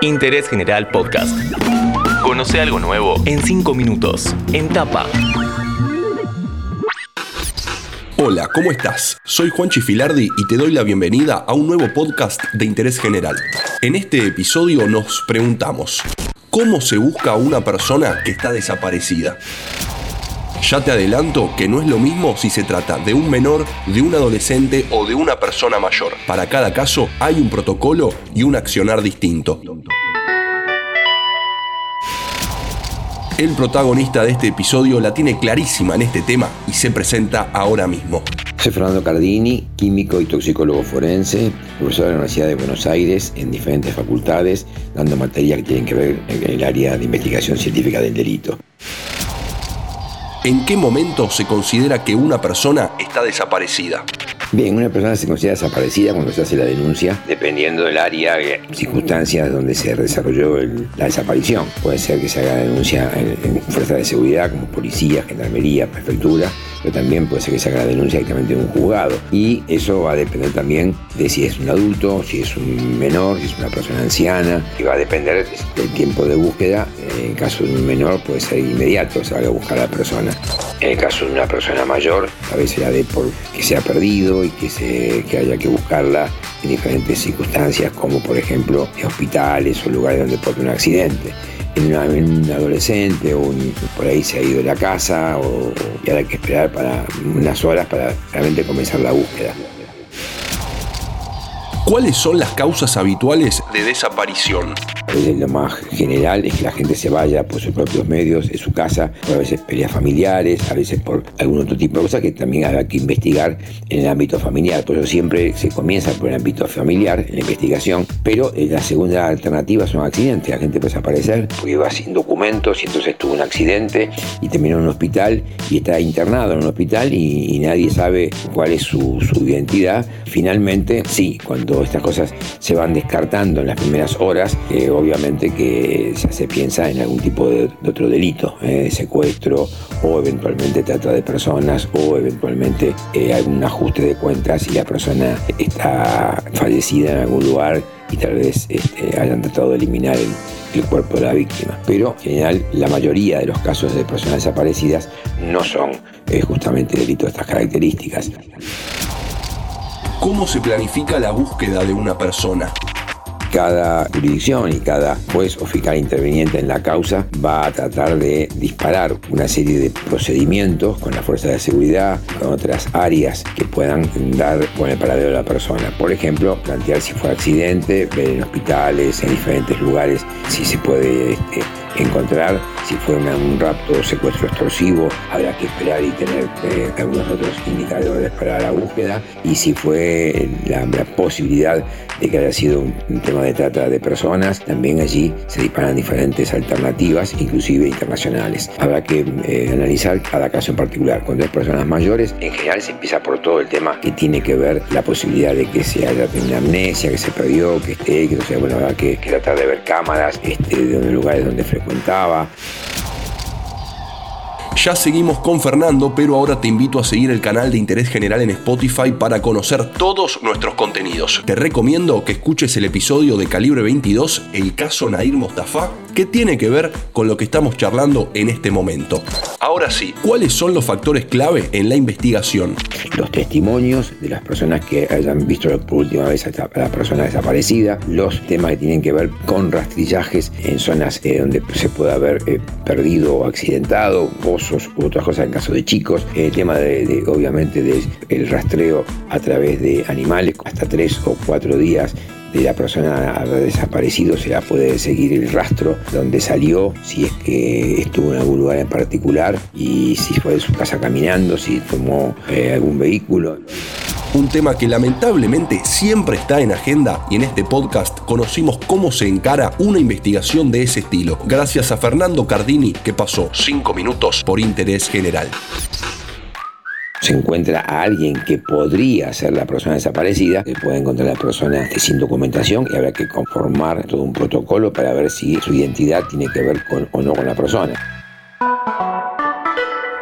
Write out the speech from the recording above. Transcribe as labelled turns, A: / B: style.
A: Interés General Podcast. Conoce algo nuevo en 5 minutos. En tapa.
B: Hola, ¿cómo estás? Soy Juan Chifilardi y te doy la bienvenida a un nuevo podcast de interés general. En este episodio nos preguntamos, ¿cómo se busca a una persona que está desaparecida? Ya te adelanto que no es lo mismo si se trata de un menor, de un adolescente o de una persona mayor. Para cada caso hay un protocolo y un accionar distinto. El protagonista de este episodio la tiene clarísima en este tema y se presenta ahora mismo.
C: Soy Fernando Cardini, químico y toxicólogo forense, profesor de la Universidad de Buenos Aires en diferentes facultades, dando materias que tienen que ver en el área de investigación científica del delito.
B: ¿En qué momento se considera que una persona está desaparecida?
C: Bien, una persona se considera desaparecida cuando se hace la denuncia, dependiendo del área, y circunstancias donde se desarrolló la desaparición. Puede ser que se haga denuncia en, en fuerzas de seguridad como policía, gendarmería, prefectura, pero también puede ser que se haga la denuncia directamente en un juzgado. Y eso va a depender también de si es un adulto, si es un menor, si es una persona anciana, y va a depender del tiempo de búsqueda. En el caso de un menor puede ser inmediato, se va a buscar a la persona. En el caso de una persona mayor, a veces la de por que se ha perdido y que, se, haya que buscarla en diferentes circunstancias, como por ejemplo en hospitales o lugares donde puede un accidente en, un adolescente o por ahí se ha ido de la casa o, y ahora hay que esperar para unas horas para realmente comenzar la búsqueda.
B: ¿Cuáles son las causas habituales de desaparición?
C: Lo más general es que la gente se vaya por sus propios medios, de su casa, a veces peleas familiares, a veces por algún otro tipo de cosas que también habrá que investigar en el ámbito familiar. Por eso siempre se comienza por el ámbito familiar, en la investigación, pero eh, la segunda alternativa son accidentes. La gente puede desaparecer porque iba sin documentos y entonces tuvo un accidente y terminó en un hospital y está internado en un hospital y, nadie sabe cuál es su, identidad. Finalmente, sí, cuando estas cosas se van descartando en las primeras horas, eh, obviamente que se piensa en algún tipo de, otro delito, eh, secuestro o eventualmente trata de personas o eventualmente eh, algún ajuste de cuentas si la persona está fallecida en algún lugar y tal vez este, hayan tratado de eliminar el, cuerpo de la víctima. Pero en general la mayoría de los casos de personas desaparecidas no son eh, justamente delitos de estas características.
B: ¿Cómo se planifica la búsqueda de una persona?
C: Cada jurisdicción y cada juez o fiscal interveniente en la causa va a tratar de disparar una serie de procedimientos con la fuerza de seguridad, con otras áreas que puedan dar con el paradero de la persona. Por ejemplo, plantear si fue accidente, ver en hospitales, en diferentes lugares, si se puede este, encontrar si fue un rapto o secuestro extorsivo, habrá que esperar y tener eh, algunos otros indicadores para la búsqueda. Y si fue la, posibilidad de que haya sido un, tema de trata de personas, también allí se disparan diferentes alternativas, inclusive internacionales. Habrá que eh, analizar cada caso en particular. Cuando es personas mayores, en general se empieza por todo el tema que tiene que ver la posibilidad de que se haya tenido amnesia, que se perdió, que esté, que no sea, bueno, habrá que, tratar de ver cámaras este, de lugares donde frecuentaba.
B: Ya seguimos con Fernando, pero ahora te invito a seguir el canal de Interés General en Spotify para conocer todos nuestros contenidos. Te recomiendo que escuches el episodio de Calibre 22, el caso Nair Mostafa, que tiene que ver con lo que estamos charlando en este momento. Ahora sí, ¿cuáles son los factores clave en la investigación?
C: Los testimonios de las personas que hayan visto por última vez a la persona desaparecida, los temas que tienen que ver con rastrillajes en zonas eh, donde se puede haber eh, perdido o accidentado, u otras cosas en caso de chicos, el tema de, obviamente del rastreo a través de animales, hasta tres o cuatro días de la persona desaparecido se la puede seguir el rastro donde salió, si es que estuvo en algún lugar en particular y si fue de su casa caminando, si tomó eh, algún vehículo.
B: Un tema que lamentablemente siempre está en agenda y en este podcast conocimos cómo se encara una investigación de ese estilo, gracias a Fernando Cardini que pasó 5 minutos por interés general
C: se encuentra a alguien que podría ser la persona desaparecida, se puede encontrar a la persona sin documentación y habrá que conformar todo un protocolo para ver si su identidad tiene que ver con o no con la persona.